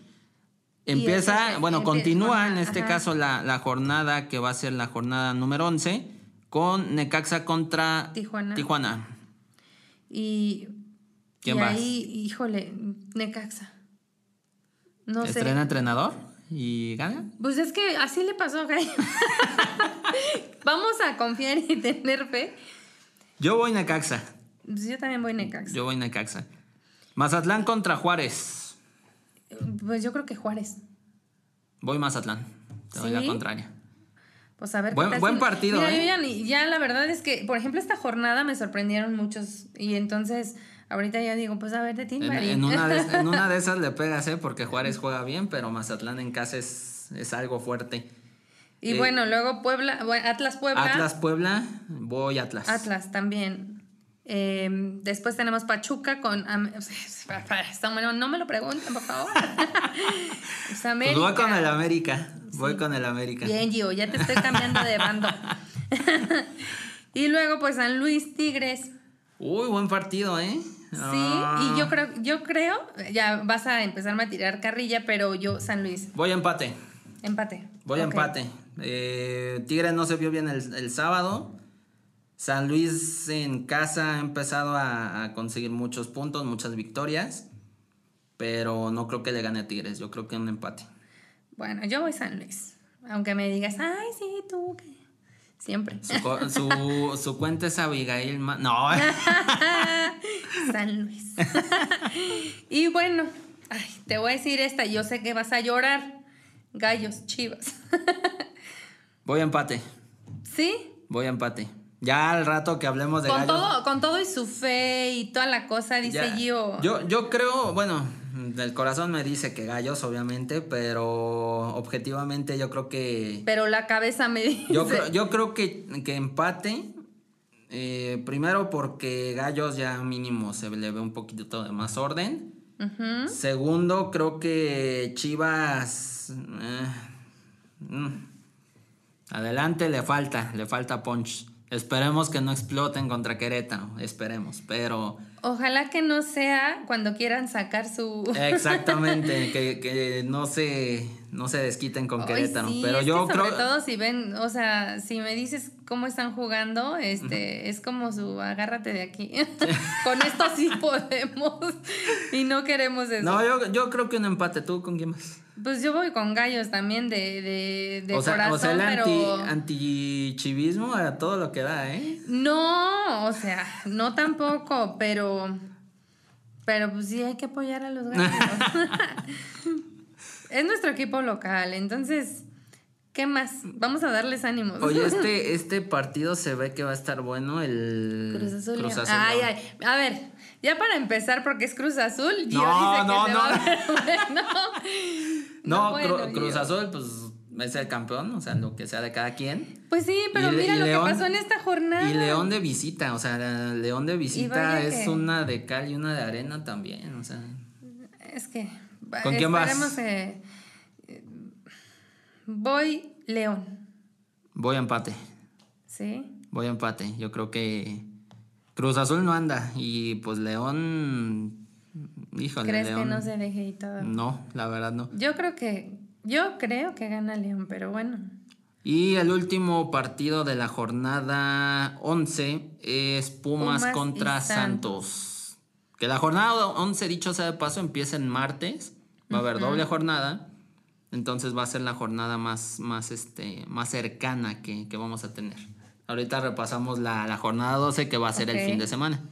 Empieza, ese- bueno, empie- continúa en este ajá. caso la, la jornada que va a ser la jornada número 11 con Necaxa contra Tijuana. Tijuana. Y, ¿Quién y vas? ahí, híjole, Necaxa. No Estrena sé. entrenador y gana. Pues es que así le pasó a Gallo. [LAUGHS] Vamos a confiar y tener fe. Yo voy Necaxa. Pues yo también voy Necaxa. Yo voy Necaxa. Mazatlán contra Juárez. Pues yo creo que Juárez. Voy Mazatlán. Te doy la ¿Sí? contraria. Pues a ver. qué Buen- tal buen partido, Mira, ¿eh? ya la verdad es que, por ejemplo, esta jornada me sorprendieron muchos. Y entonces, ahorita ya digo, pues a ver de ti, En, en una de, [LAUGHS] en una de esas le pegas, ¿eh? Porque Juárez juega bien, pero Mazatlán en casa es, es algo fuerte. y eh, bueno, luego Puebla, Atlas Puebla. Atlas Puebla, voy Atlas. Atlas también. Eh, después tenemos Pachuca con. [LAUGHS] bueno, no me lo pregunten, por favor. Es [LAUGHS] Pues América. voy con el América. Voy con el América. Bien, Gio, ya te estoy cambiando de bando. y luego, pues San Luis Tigres. Uy, buen partido, ¿eh? Sí, Ah. y yo creo, yo creo, ya vas a empezarme a tirar carrilla, pero yo, San Luis, Voy a empate. empate. Voy a empate. Eh, Tigres no se vio bien el, el sábado. San Luis en casa ha empezado a, a conseguir muchos puntos, muchas victorias. Pero no creo que le gane a Tigres. Yo creo que un empate. Bueno, yo voy San Luis. Aunque me digas, ay, sí, tú, que siempre. Su, su, [LAUGHS] su cuenta es Abigail. Ma- no, [LAUGHS] San Luis. [LAUGHS] y bueno, ay, te voy a decir esta, yo sé que vas a llorar. Gallos, chivas. voy a empate. ¿Sí? Voy a empate. Ya al rato que hablemos de Con gallos. todo, con todo y su fe y toda la cosa, dice ya- Gio. yo, yo creo, bueno, del corazón me dice que gallos, obviamente, pero objetivamente yo creo que. Pero la cabeza me dice. Yo creo, yo creo que, que empate. eh, primero porque Gallos ya mínimo se le ve un poquito de más orden. Segundo, creo que Chivas. eh, mm, adelante le falta, le falta punch. Esperemos que no exploten contra Querétaro, esperemos, pero Ojalá que no sea cuando quieran sacar su. [LAUGHS] exactamente, que, que no se no se desquiten con Querétaro. sí, pero yo que sobre creo. todo si ven, o sea, si me dices cómo están jugando, este, es como su agárrate de aquí. [LAUGHS] [LAUGHS] con esto sí podemos y no queremos eso. No, yo, yo creo que un empate. ¿Tú con quién más? Pues yo voy con gallos también de, de, de o sea, corazón, o sea, el anti, pero antichivismo a todo lo que da, ¿eh? no, o sea, no tampoco, pero pero pues sí hay que apoyar a los gallos. [LAUGHS] es nuestro equipo local, entonces ¿qué más? Vamos a darles ánimos. Oye, [LAUGHS] este, este partido se ve que va a estar bueno el Cruz Azul. Cruz. Azul ay, ay. A ver, ya para empezar, porque es Cruz Azul, Gio No, dice que no, se no. va a ver [LAUGHS] bueno. No, bueno, Cru- Cruz. Azul, pues es el campeón, o sea, lo que sea de cada quien. Pues sí, pero Y mira y lo León- que pasó en esta jornada. Y León de visita, o sea, León de visita es que- una de cal y una de arena también, o sea. Es que. ¿Con quién vas? eh, voy León. Voy a empate. ¿Sí? Voy a empate. Yo creo que Cruz Azul no anda y pues León... Híjole, ¿Crees León. que no se deje y todo? No, la verdad no. Yo creo que, yo creo que gana León, pero bueno. Y el último partido de la jornada 11 es Pumas, contra Santos. Santos. Que la jornada 11, dicho sea de paso, empieza en martes. Va a haber doble jornada. Entonces va a ser la jornada más, más, este, más cercana que, que vamos a tener. Ahorita repasamos la, la jornada 12 que va a ser el fin de semana.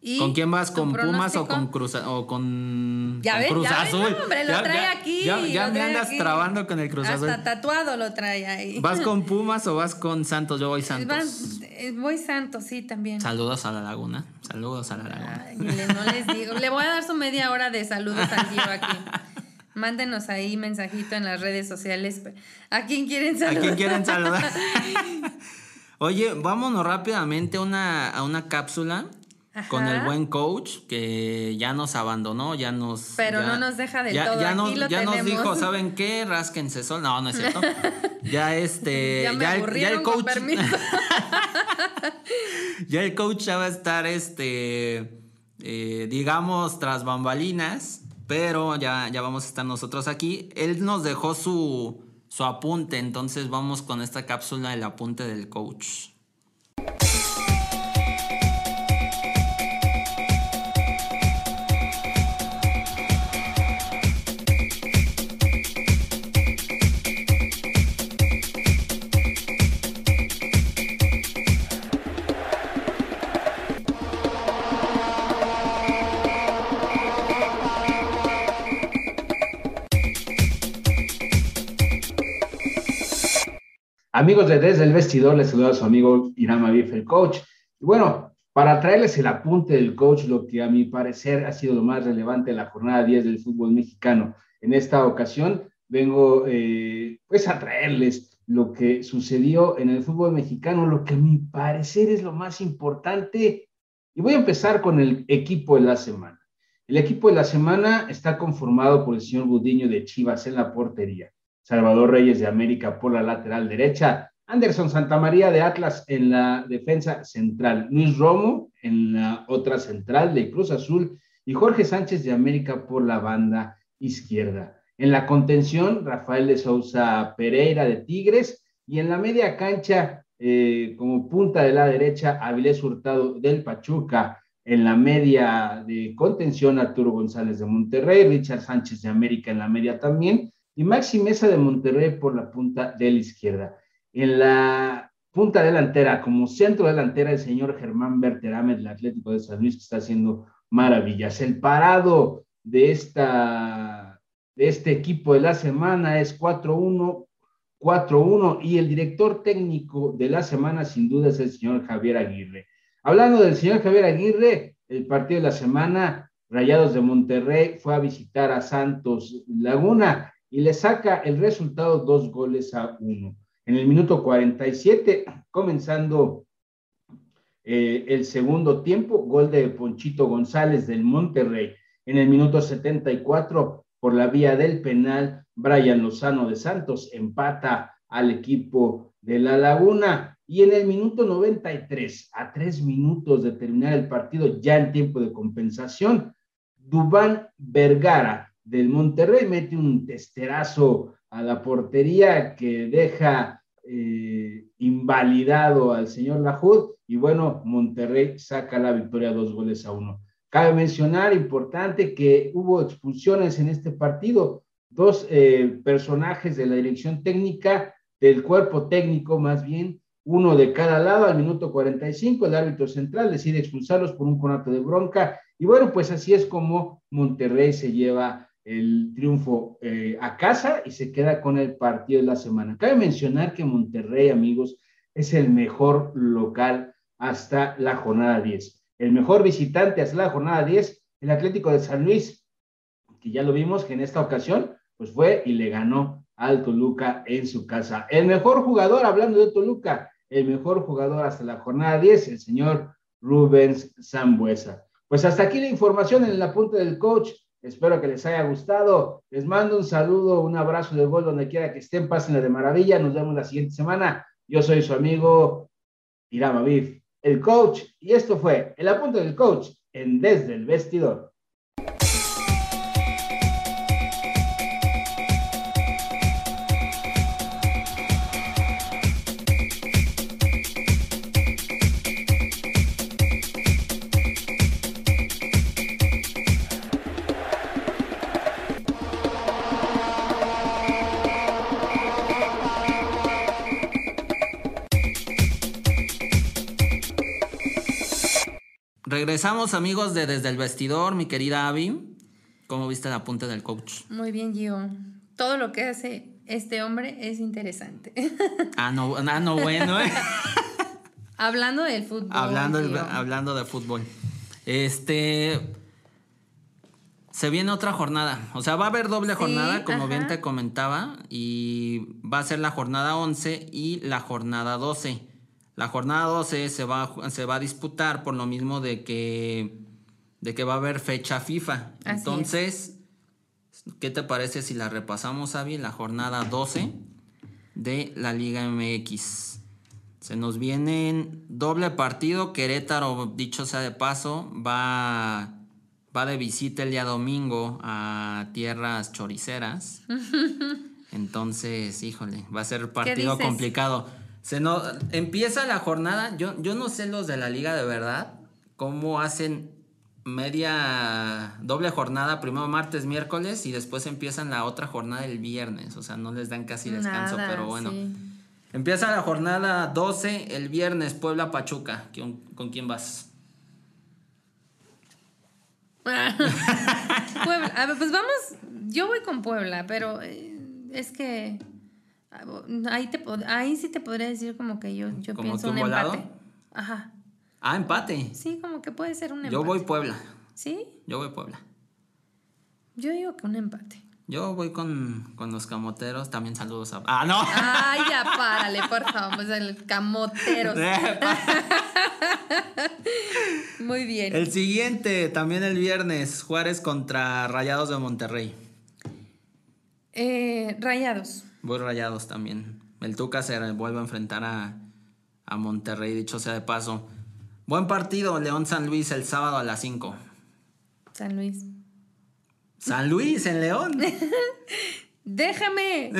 ¿Y ¿Con quién vas? ¿Con Pumas o con Cruz o con, Ya con ves, Cruz ya ves, Azul? no, hombre, lo Ya- trae ya- aquí. Ya, me andas aquí. trabando con el Cruz Azul. Hasta tatuado lo trae ahí. ¿Vas con [LAUGHS] Pumas o vas con Santos? Yo voy Santos. Vas- eh, voy Santos, sí, también. Saludos a la laguna. Saludos a la laguna. Ay, no les digo. Le voy a dar su media hora de saludos al Gio aquí. [LAUGHS] Mándenos ahí mensajito en las redes sociales. ¿A quién quieren ¿A saludar? quién quieren saludar? [LAUGHS] Oye, vámonos rápidamente a una, a una cápsula Ajá. con el buen coach que ya nos abandonó, ya nos... Pero ya- no nos deja del ya, todo, Ya, aquí nos, lo ya nos tenemos. dijo, [LAUGHS] ¿saben qué? Rásquense sol. No, no es cierto. [LAUGHS] Ya este... Ya me el- aburrieron, el con coach... [LAUGHS] ya el coach ya va a estar, este, eh, digamos, tras bambalinas, pero ya, ya vamos a estar nosotros aquí. Él nos dejó su, su apunte, entonces vamos con esta cápsula, el apunte del coach. Amigos de Desde el Vestidor, les saluda a su amigo Irán Mavif, el coach. Y bueno, para traerles el apunte del coach, lo que a mi parecer ha sido lo más relevante en la jornada 10 del fútbol mexicano. En esta ocasión vengo eh, pues a traerles lo que sucedió en el fútbol mexicano, lo que a mi parecer es lo más importante. Y voy a empezar con el equipo de la semana. El equipo de la semana está conformado por el señor Budiño de Chivas en la portería. Salvador Reyes de América por la lateral derecha, Anderson Santamaría de Atlas en la defensa central, Luis Romo en la otra central de Cruz Azul y Jorge Sánchez de América por la banda izquierda. En la contención, Rafael de Sousa Pereira de Tigres y en la media cancha, eh, como punta de la derecha, Avilés Hurtado del Pachuca. En la media de contención, Arturo González de Monterrey, Richard Sánchez de América en la media también y Maxi Mesa de Monterrey por la punta de la izquierda. En la punta delantera, como centro delantera, el señor Germán Berterame del Atlético de San Luis, que está haciendo maravillas. El parado de, esta, de este equipo de la semana es 4-1, 4-1, y el director técnico de la semana, sin duda, es el señor Javier Aguirre. Hablando del señor Javier Aguirre, el partido de la semana, Rayados de Monterrey fue a visitar a Santos Laguna y le saca el resultado dos goles a uno. En el minuto 47, comenzando eh, el segundo tiempo, gol de Ponchito González del Monterrey. En el minuto 74, por la vía del penal, Brian Lozano de Santos empata al equipo de La Laguna. Y en el minuto 93, a tres minutos de terminar el partido, ya en tiempo de compensación, Dubán Vergara del Monterrey mete un testerazo a la portería que deja eh, invalidado al señor Lajud. Y bueno, Monterrey saca la victoria dos goles a uno. Cabe mencionar, importante, que hubo expulsiones en este partido, dos eh, personajes de la dirección técnica, del cuerpo técnico más bien, uno de cada lado. Al minuto 45, el árbitro central decide expulsarlos por un conato de bronca. Y bueno, pues así es como Monterrey se lleva el triunfo eh, a casa y se queda con el partido de la semana. Cabe mencionar que Monterrey, amigos, es el mejor local hasta la jornada 10. El mejor visitante hasta la jornada 10, el Atlético de San Luis, que ya lo vimos que en esta ocasión, pues fue y le ganó al Toluca en su casa. El mejor jugador, hablando de Toluca, el mejor jugador hasta la jornada 10, el señor Rubens Zambuesa. Pues hasta aquí la información en el apunte del coach. Espero que les haya gustado. Les mando un saludo, un abrazo de gol donde quiera que estén. Pásenla de maravilla. Nos vemos la siguiente semana. Yo soy su amigo Irán Aviv, el coach, y esto fue el apunte del coach en Desde el Vestidor. Regresamos amigos de Desde el Vestidor, mi querida Abby. ¿Cómo viste la punta del coach? Muy bien, Gio. Todo lo que hace este hombre es interesante. [LAUGHS] Ah, no, ah, no bueno, ¿eh? [LAUGHS] hablando del fútbol. Hablando, hablando de fútbol. Este. Se viene otra jornada. O sea, va a haber doble jornada, como bien te comentaba. Y va a ser la jornada 11 y la jornada 12. La jornada 12 se va, se va a disputar por lo mismo de que, de que va a haber fecha FIFA. Entonces, ¿qué te parece si la repasamos, Avi? La jornada 12 de la Liga MX. Se nos viene doble partido. Querétaro, dicho sea de paso, va, va de visita el día domingo a tierras choriceras. [LAUGHS] Entonces, híjole, va a ser partido complicado. Se no, empieza la jornada, yo, yo no sé los de la liga de verdad, cómo hacen media doble jornada, primero martes, miércoles y después empiezan la otra jornada el viernes, o sea, no les dan casi descanso, pero bueno. Empieza la jornada 12 el viernes, Puebla Pachuca. ¿Con, quién vas? [LAUGHS] Puebla. A ver, pues vamos, yo voy con Puebla, pero eh, es que Ahí, te, ahí sí te podría decir como que yo, yo pienso un empate. Ajá. Ah, empate. Sí, como que puede ser un empate. Yo voy Puebla. ¿Sí? Yo voy Puebla. Yo digo que un empate. Yo voy con, los camoteros. También saludos a. ¡Ah, no! ¡Ay, ya [LAUGHS] párale, por favor! Pues el camoteros. [LAUGHS] Muy bien. El siguiente, también el viernes, Juárez contra Rayados de Monterrey. Eh, rayados. Voy rayados también. El Tuca se vuelve a enfrentar a, Monterrey, dicho sea de paso. Buen partido, León San Luis el sábado a las 5. San Luis. San Luis en León. [LAUGHS] Déjame.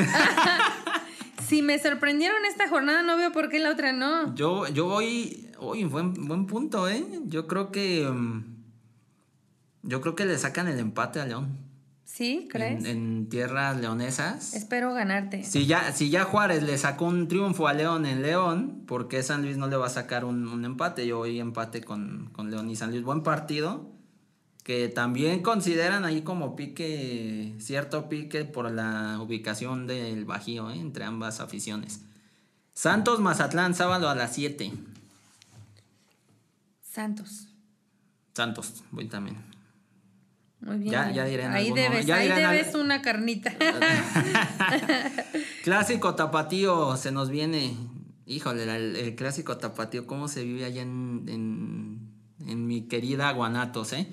[LAUGHS] si me sorprendieron esta jornada, no veo por qué la otra no. Yo, yo voy. Uy, buen, buen punto, ¿eh? Yo creo que. Mm, yo creo que le sacan el empate a León. ¿Sí? ¿Crees? En, tierras leonesas. Espero ganarte. Si ya, si ya Juárez le sacó un triunfo a León en León, ¿por qué San Luis no le va a sacar un, empate? Yo voy empate con, León y San Luis. Buen partido. Que también consideran ahí como pique, cierto pique por la ubicación del Bajío, ¿eh? entre ambas aficiones. Santos Mazatlán, sábado a las 7. Santos. Santos, voy también. Muy bien. Ya, ya diré ahí debes, ahí debes una carnita. [LAUGHS] clásico tapatío se nos viene. Híjole, el, clásico tapatío, ¿cómo se vive allá en, en, mi querida Guanatos, eh?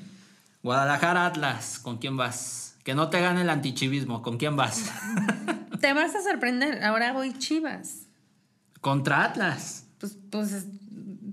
Guadalajara Atlas, ¿con quién vas? Que no te gane el antichivismo, ¿con quién vas? [LAUGHS] te vas a sorprender, ahora voy Chivas. ¿Contra Atlas? Pues, pues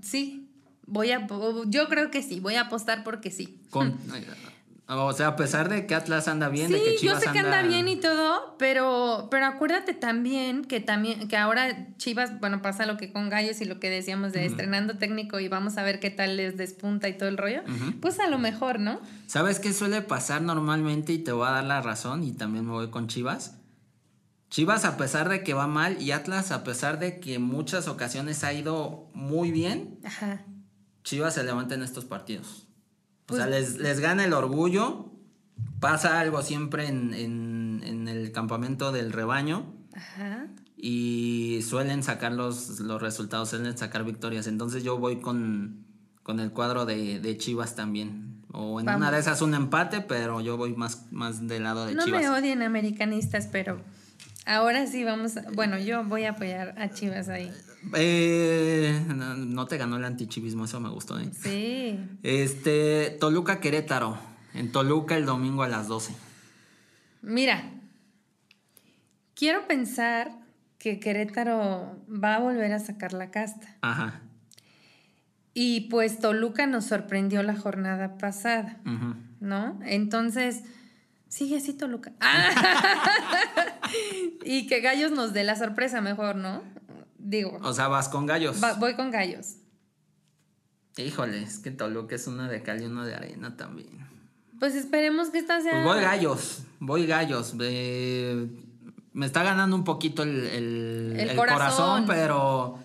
sí, voy a, yo creo que sí, voy a apostar porque sí. Con, [LAUGHS] O sea, a pesar de que Atlas anda bien, de que Chivas yo sé que anda... bien y todo, pero, pero acuérdate también que también que ahora Chivas, bueno, pasa lo que con Gallos y lo que decíamos de estrenando técnico y vamos a ver qué tal les despunta y todo el rollo. Pues a lo mejor, ¿no? ¿Sabes qué suele pasar normalmente y te voy a dar la razón y también me voy con Chivas? Chivas a pesar de que va mal y Atlas a pesar de que muchas ocasiones ha ido muy bien, Chivas se levanta en estos partidos o sea, pues les, gana el orgullo. Pasa algo siempre en, el campamento del rebaño. Ajá. Y suelen sacar los, los, resultados, suelen sacar victorias. Entonces yo voy con, el cuadro de, Chivas también. O en una de esas un empate, pero yo voy más, más del lado de Chivas. No me odien americanistas, pero ahora sí vamos. bueno, yo voy a apoyar a Chivas ahí. Eh, no, te ganó el antichivismo, eso me gustó. ¿eh? Sí. Este, Toluca Querétaro. En Toluca el domingo a las 12. Mira, quiero pensar que Querétaro va a volver a sacar la casta. Ajá. Y pues Toluca nos sorprendió la jornada pasada, ujú. ¿no? Entonces, sigue así Toluca. [LAUGHS] [LAUGHS] y que Gallos nos dé la sorpresa mejor, ¿no? Digo, O sea, vas con gallos. va- voy con Gallos. Híjole, es que Toluca es una de cal y una de arena también. Pues esperemos que esta sea... Pues voy gallos, voy gallos. eh, me está ganando un poquito el, el- El el corazón. corazón. pero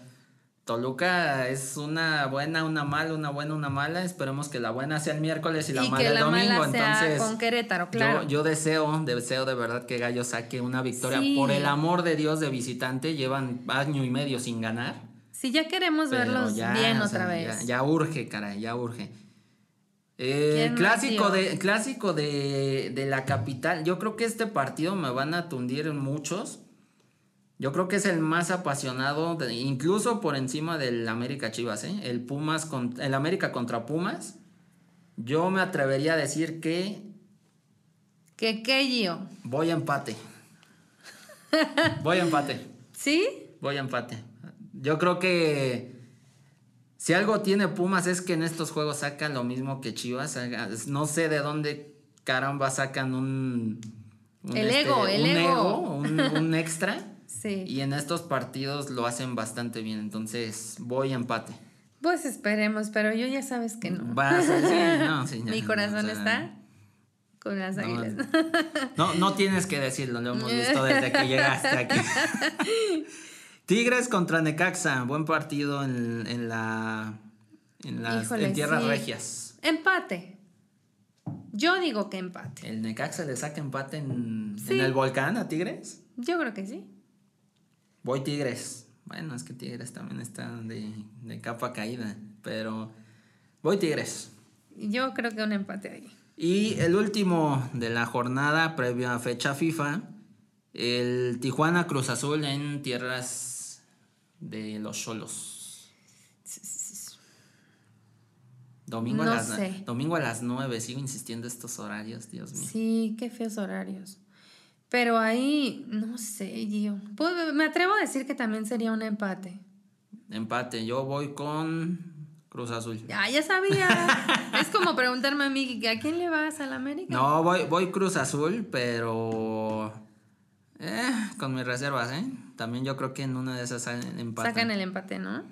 Toluca es una buena, una mala, una buena, una mala. Esperemos que la buena sea el miércoles y la y mala que el domingo. mala sea Entonces, con Querétaro, claro. yo, yo deseo, deseo de verdad que Gallos saque una victoria. Sí. Por el amor de Dios de visitante, llevan año y medio sin ganar. Si ya queremos Pero verlos ya, bien otra sea, vez. Ya, ya urge, caray, ya urge. Eh, ¿Quién más clásico de, clásico de, de la capital. Yo creo que este partido me van a tundir muchos. Yo creo que es el más apasionado, de- incluso por encima del América Chivas, ¿eh? El Pumas con, el América contra Pumas. Yo me atrevería a decir que ¿Qué qué, Gio? voy a empate. voy a empate. [LAUGHS] ¿Sí? Voy a empate. Yo creo que si algo tiene Pumas es que en estos juegos sacan lo mismo que Chivas. No sé de dónde caramba sacan un. un El ego, el un ego. un, un extra. [LAUGHS] Sí. Y en estos partidos lo hacen bastante bien. Entonces voy a empate. Pues esperemos, pero yo ya sabes que no. Vas, sí, [LAUGHS] no, sí, ya, Mi corazón o sea, está con las no, águilas. [LAUGHS] No, no tienes que decirlo, lo hemos visto desde que [LAUGHS] llegaste aquí. Tigres contra Necaxa, buen partido en, en la en las Híjole, en tierras sí. regias. Empate. Yo digo que empate. El Necaxa le saca empate en, Sí. en el volcán a Tigres. Yo creo que sí. Voy Tigres. Bueno, es que Tigres también está de, de capa caída, pero voy Tigres. Yo creo que un empate ahí. Y el último de la jornada previo a fecha FIFA, el Tijuana Cruz Azul en tierras de los Cholos. Domingo, No a las, sé. domingo a las 9, sigo insistiendo estos horarios, Dios mío. Sí, qué feos horarios. Pero ahí, no sé, Gio. Pues, me atrevo a decir que también sería un empate. Empate, yo voy con Cruz Azul. Ah, ya sabía. es como preguntarme a mí, ¿a quién le vas? ¿A la América? No, voy, voy Cruz Azul, pero eh, con mis reservas, ¿eh? También yo creo que en una de esas salen empatan. Sacan el empate, ¿no?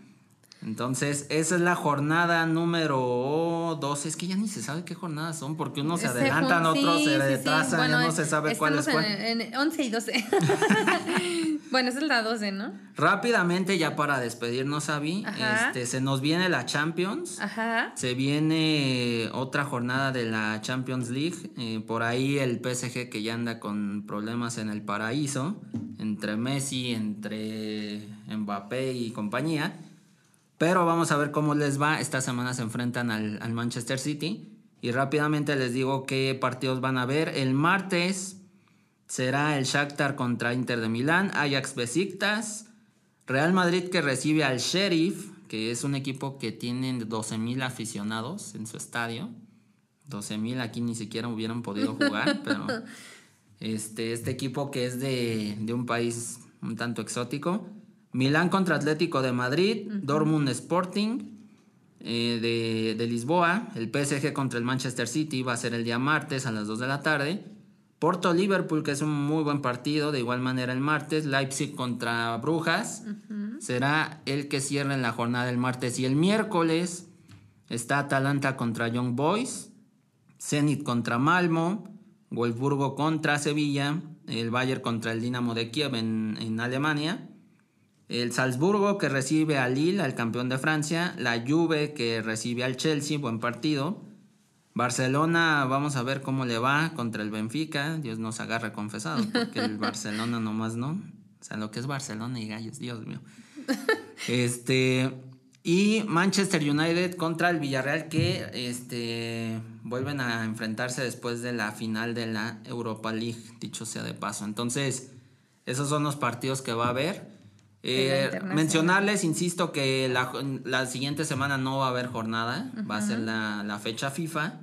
Entonces, esa es la jornada número 12. Es que ya ni se sabe qué jornadas son, porque unos se Se adelantan, otros sí, se sí, sí. retrasan, Bueno, ya no se sabe cuál es estamos cuál. en, en 11 y 12. [LAUGHS] bueno, esa es la 12, ¿no? Rápidamente, ya para despedirnos, Avi, este, se nos viene la Champions. Ajá. Se viene otra jornada de la Champions League. eh, por ahí el PSG que ya anda con problemas en el paraíso. Entre Messi, entre Mbappé y compañía. Pero vamos a ver cómo les va. Esta semana se enfrentan al, al Manchester City. Y rápidamente les digo qué partidos van a ver. El martes será el Shakhtar contra Inter de Milán, Ajax Besiktas, Real Madrid que recibe al Sheriff, que es un equipo que tiene 12.000 aficionados en su estadio. 12.000 aquí ni siquiera hubieran podido jugar, [LAUGHS] pero este, este equipo que es de, de un país un tanto exótico. Milán contra Atlético de Madrid, Dortmund Sporting eh, de, de Lisboa, el PSG contra el Manchester City va a ser el día martes a las 2 de la tarde. Porto Liverpool, que es un muy buen partido, de igual manera el martes. Leipzig contra Brujas será el que cierra en la jornada del martes. Y el miércoles está Atalanta contra Young Boys, Zenit contra Malmo, Wolfsburgo contra Sevilla, el Bayern contra el Dinamo de Kiev en, en Alemania. El Salzburgo que recibe al Lille, al campeón de Francia. La Juve que recibe al Chelsea, buen partido. Barcelona, vamos a ver cómo le va contra el Benfica. Dios nos agarre confesados, porque el [LAUGHS] Barcelona nomás no. O sea, lo que es Barcelona y Gallos, Dios mío. [LAUGHS] Este. Y Manchester United contra el Villarreal que este, vuelven a enfrentarse después de la final de la Europa League, dicho sea de paso. Entonces, esos son los partidos que va a haber. Eh, mencionarles, insisto, que la, la siguiente semana no va a haber jornada, va a ser la, la fecha FIFA.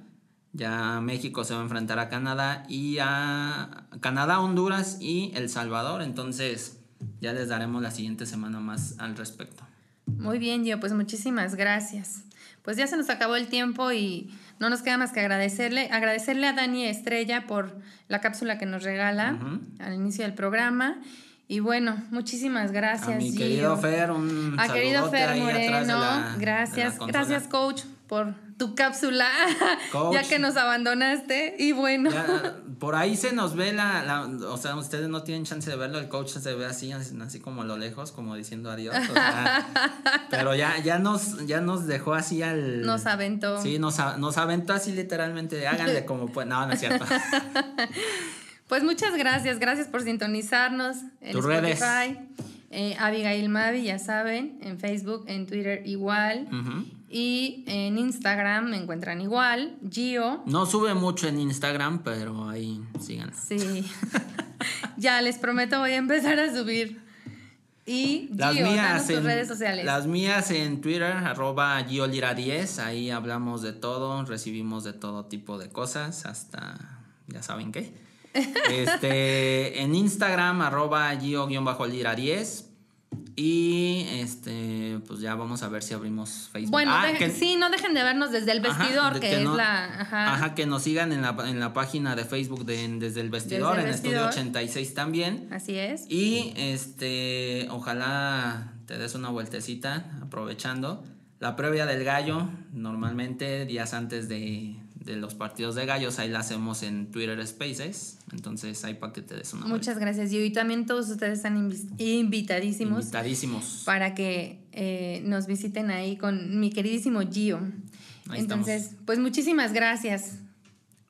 Ya México se va a enfrentar a Canadá y a Canadá, Honduras y El Salvador. Entonces, ya les daremos la siguiente semana más al respecto. Muy bien, Gio, pues muchísimas gracias. Pues ya se nos acabó el tiempo y no nos queda más que agradecerle, agradecerle a Dani Estrella por la cápsula que nos regala al inicio del programa. Y bueno, muchísimas gracias. A mi querido Fer, un A querido Fer Moreno, gracias. Gracias, coach, por tu cápsula, [LAUGHS] ya que nos abandonaste. Y bueno. por ahí se nos ve la, O sea, ustedes no tienen chance de verlo, el coach se ve así, así como a lo lejos, como diciendo adiós. [LAUGHS] pero ya, ya, nos, ya nos dejó así al. Nos aventó. Sí, nos, nos aventó así literalmente. Háganle como pues. No, no es cierto. [LAUGHS] pues muchas gracias, gracias por sintonizarnos en Spotify. Eh, Abigail Mavi, ya saben, en Facebook, en Twitter igual. Y en Instagram me encuentran igual, Gio. No sube mucho en Instagram, pero ahí sigan. Sí. [LAUGHS] ya les prometo voy a empezar a subir. Y las mías en redes sociales. Las mías en Twitter, arroba GioLira10, ahí hablamos de todo, recibimos de todo tipo de cosas, hasta ya saben qué. Este, en Instagram, arroba Gio-Lira10. Y este, pues ya vamos a ver si abrimos Facebook. Bueno, ah, sí, no dejen de vernos desde el vestidor, que, es la. Ajá. que nos sigan en la, en la página de Facebook de Desde el Vestidor, en Estudio 86 también. Así es. Y este, ojalá te des una vueltecita, aprovechando. La previa del gallo, normalmente días antes de, de los partidos de gallos, ahí la hacemos en Twitter Spaces, entonces ahí para que te des una Muchas gracias, Gio, y también todos ustedes están invitadísimos. Invitadísimos. Para que eh, nos visiten ahí con mi queridísimo Gio. entonces, pues muchísimas gracias.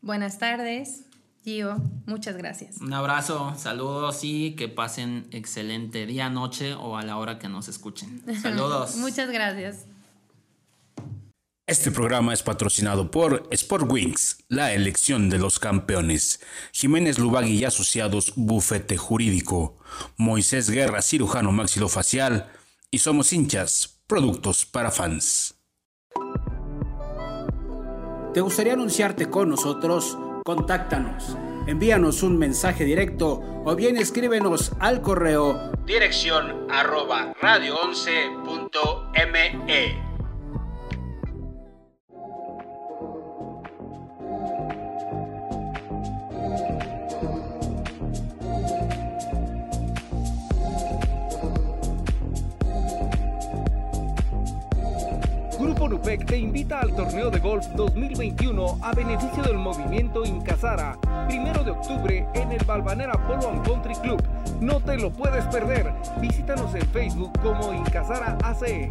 Buenas tardes. Gio, muchas gracias. Un abrazo, saludos y que pasen excelente día, noche o a la hora que nos escuchen. [LAUGHS] Saludos. muchas gracias. Este programa es patrocinado por Sport Wings, la elección de los campeones. Jiménez Lubagui y Asociados, Bufete Jurídico. Moisés Guerra, cirujano maxilofacial. Y somos hinchas, productos para fans. ¿Te gustaría anunciarte con nosotros? Contáctanos. Envíanos un mensaje directo o bien escríbenos al correo dirección arroba radio11.me. Nupec te invita al torneo de golf 2021 a beneficio del movimiento Incasara, primero de octubre en el Balvanera Polo and Country Club. No te lo puedes perder. Visítanos en Facebook como Incasara ACE.